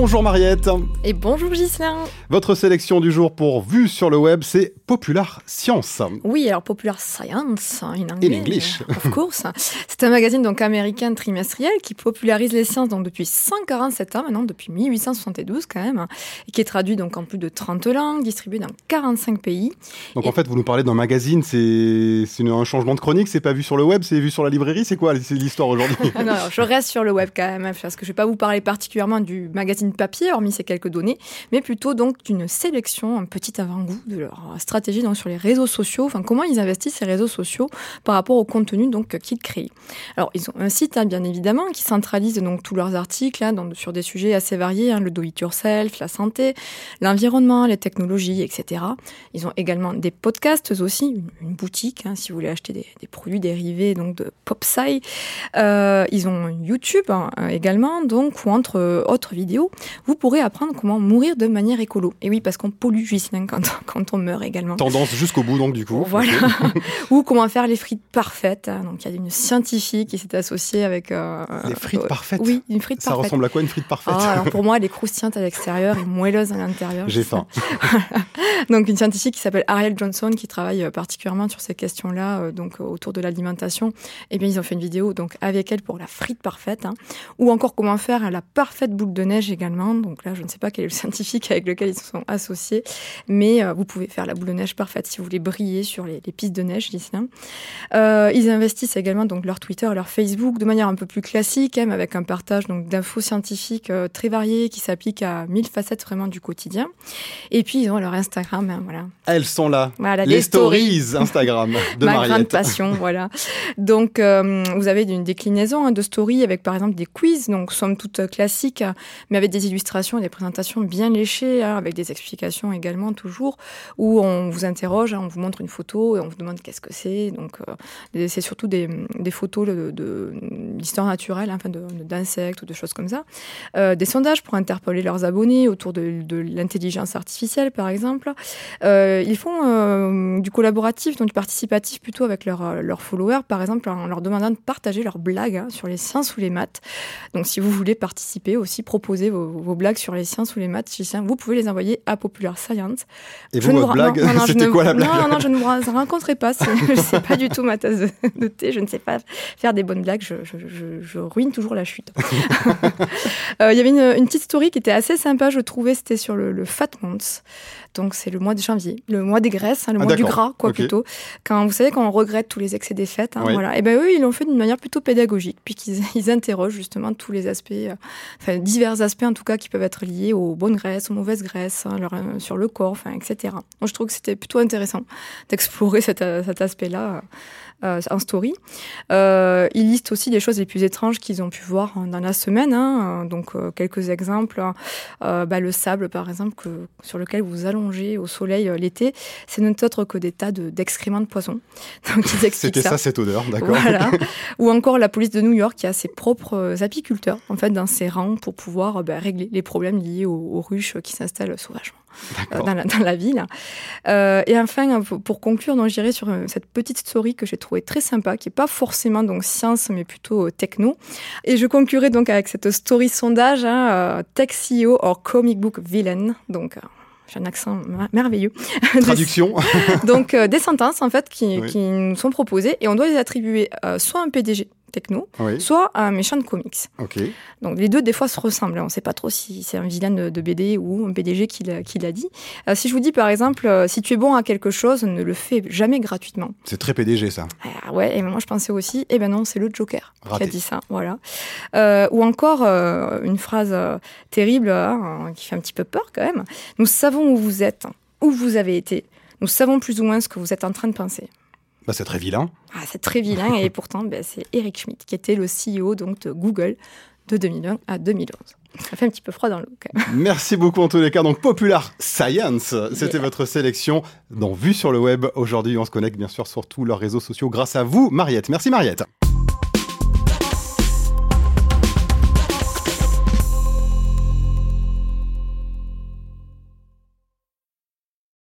Bonjour Mariette. Et bonjour Gislain. Votre sélection du jour pour Vue sur le web, c'est Popular Science. Oui, alors Popular Science in anglais. In English. Of course. C'est un magazine donc américain trimestriel qui popularise les sciences donc depuis 147 ans maintenant, depuis 1872 quand même, et qui est traduit donc en plus de 30 langues, distribué dans 45 pays. Donc en fait, vous nous parlez d'un magazine, c'est un changement de chronique, c'est pas vu sur le web, c'est vu sur la librairie, c'est quoi l'histoire aujourd'hui? Ah non, alors, je reste sur le web quand même, hein, parce que je vais pas vous parler particulièrement du magazine papier, hormis ces quelques données, mais plutôt donc d'une sélection, un petit avant-goût de leur stratégie donc sur les réseaux sociaux, enfin comment ils investissent ces réseaux sociaux par rapport au contenu donc qu'ils créent. Alors ils ont un site hein, bien évidemment qui centralise donc tous leurs articles hein, sur des sujets assez variés, hein, le do it yourself, la santé, l'environnement, les technologies, etc. Ils ont également des podcasts aussi, une, boutique hein, si vous voulez acheter des, produits dérivés donc de PopSci. Euh, ils ont YouTube également donc ou entre autres vidéos, vous pourrez apprendre comment mourir de manière écolo. Et oui parce qu'on pollue Gislain quand, quand on meurt également. Tendance jusqu'au bout donc du coup. Voilà. ou comment faire les frites parfaites. Hein. Donc il y a une scientifique qui s'est associée avec. Euh, les frites euh, parfaites. Oui, une frite Ça parfaite. ressemble à quoi une frite parfaite Ah, alors pour moi, elle est croustillante à l'extérieur et moelleuse à l'intérieur. J'ai faim. donc une scientifique qui s'appelle Ariel Johnson qui travaille euh, particulièrement sur ces questions-là, donc autour de l'alimentation. Et bien ils ont fait une vidéo donc avec elle pour la frite parfaite, hein, ou encore comment faire la parfaite boule de neige également. Donc là, je ne sais pas quel est le scientifique avec lequel ils se sont associés, mais euh, vous pouvez faire la boule de neige parfaite si vous voulez briller sur les, les pistes de neige ici. Euh, ils investissent également donc leur Twitter, leur Facebook de manière un peu plus classique, hein, avec un partage donc d'infos scientifiques euh, très variées qui s'appliquent à mille facettes vraiment du quotidien. Et puis ils ont leur Instagram, hein, voilà. Elles sont là. Voilà, les, les stories Instagram de Ma Mariette. grande passion, voilà. Donc, euh, vous avez une déclinaison hein, de stories avec, par exemple, des quiz, donc somme toute classiques, mais avec des illustrations et des présentations bien léchées, hein, avec des explications également toujours, où on vous interroge, hein, on vous montre une photo et on vous demande qu'est-ce que c'est. Donc, euh, c'est surtout des, des photos de, naturelle, enfin d'insectes ou de choses comme ça. Euh, des sondages pour interpeller leurs abonnés autour de, l'intelligence artificielle, par exemple. Euh, ils font du collaboratif, donc du participatif plutôt avec leurs leurs followers, par exemple en leur demandant de partager leurs blagues hein, sur les sciences ou les maths. Donc si vous voulez participer aussi, proposer vos, vos blagues sur les sciences ou les maths, vous pouvez les envoyer à Popular Science. Et vous, votre blague, c'était quoi la blague Non, non, je ne vous rencontrerai pas. C'est pas du tout ma tasse de, thé. Je ne sais pas faire des bonnes blagues. Je, je, je, je ruine toujours la chute. euh, il y avait une, une, petite story qui était assez sympa, je trouvais. C'était sur le, le Fat Month. Donc c'est le mois de janvier, le mois des graisses, hein, le ah, mois du gras, quoi okay. plutôt. Quand vous savez quand on regrette tous les excès des fêtes, hein, oui. voilà. Et ben eux ils l'ont fait d'une manière plutôt pédagogique, puis qu'ils ils interrogent justement tous les aspects, euh, enfin divers aspects en tout cas qui peuvent être liés aux bonnes graisses, aux mauvaises graisses, hein, leur, euh, sur le corps, enfin etc. Donc je trouve que c'était plutôt intéressant d'explorer cet, cet aspect-là. Euh, en story. Euh, ils listent aussi des choses les plus étranges qu'ils ont pu voir dans la semaine. Hein. Donc euh, quelques exemples. Bah, le sable, par exemple, que, sur lequel vous allongez au soleil euh, l'été, c'est n'est autre que des tas d'excréments de, de, poisson. C'était ça. ça. cette odeur, d'accord. Voilà. Ou encore la police de New York qui a ses propres apiculteurs en fait dans ses rangs pour pouvoir bah, régler les problèmes liés aux, aux ruches qui s'installent sauvagement. Dans la, dans la, ville. Euh, et enfin, pour conclure, donc j'irai sur euh, cette petite story que j'ai trouvée très sympa, qui est pas forcément donc science, mais plutôt euh, techno. Et je conclurai donc avec cette story sondage, hein, euh, Tech CEO or Comic Book Villain. Donc euh, j'ai un accent merveilleux. Traduction. donc euh, des sentences en fait qui, oui. qui, nous sont proposées et on doit les attribuer euh, soit à un PDG techno, oui. soit un méchant de comics. Okay. Donc les deux des fois se ressemblent. On ne sait pas trop si c'est un vilain de, de, BD ou un PDG qui l'a dit. Euh, si je vous dis par exemple, euh, si tu es bon à quelque chose, ne le fais jamais gratuitement. C'est très PDG ça. Ah, ouais, et moi je pensais aussi, eh ben non, c'est le Joker Raté. qui a dit ça. Voilà. Euh, ou encore une phrase terrible hein, qui fait un petit peu peur quand même. Nous savons où vous êtes, où vous avez été. Nous savons plus ou moins ce que vous êtes en train de penser. Bah, c'est très vilain. Ah, c'est très vilain et pourtant bah, c'est Eric Schmidt qui était le CEO donc, de Google de 2001 à 2011. Ça fait un petit peu froid dans l'eau quand même. Merci beaucoup en tous les cas. Donc Popular Science, c'était yeah. votre sélection dans Vue sur le web. Aujourd'hui, on se connecte bien sûr sur tous leurs réseaux sociaux grâce à vous, Mariette. Merci Mariette.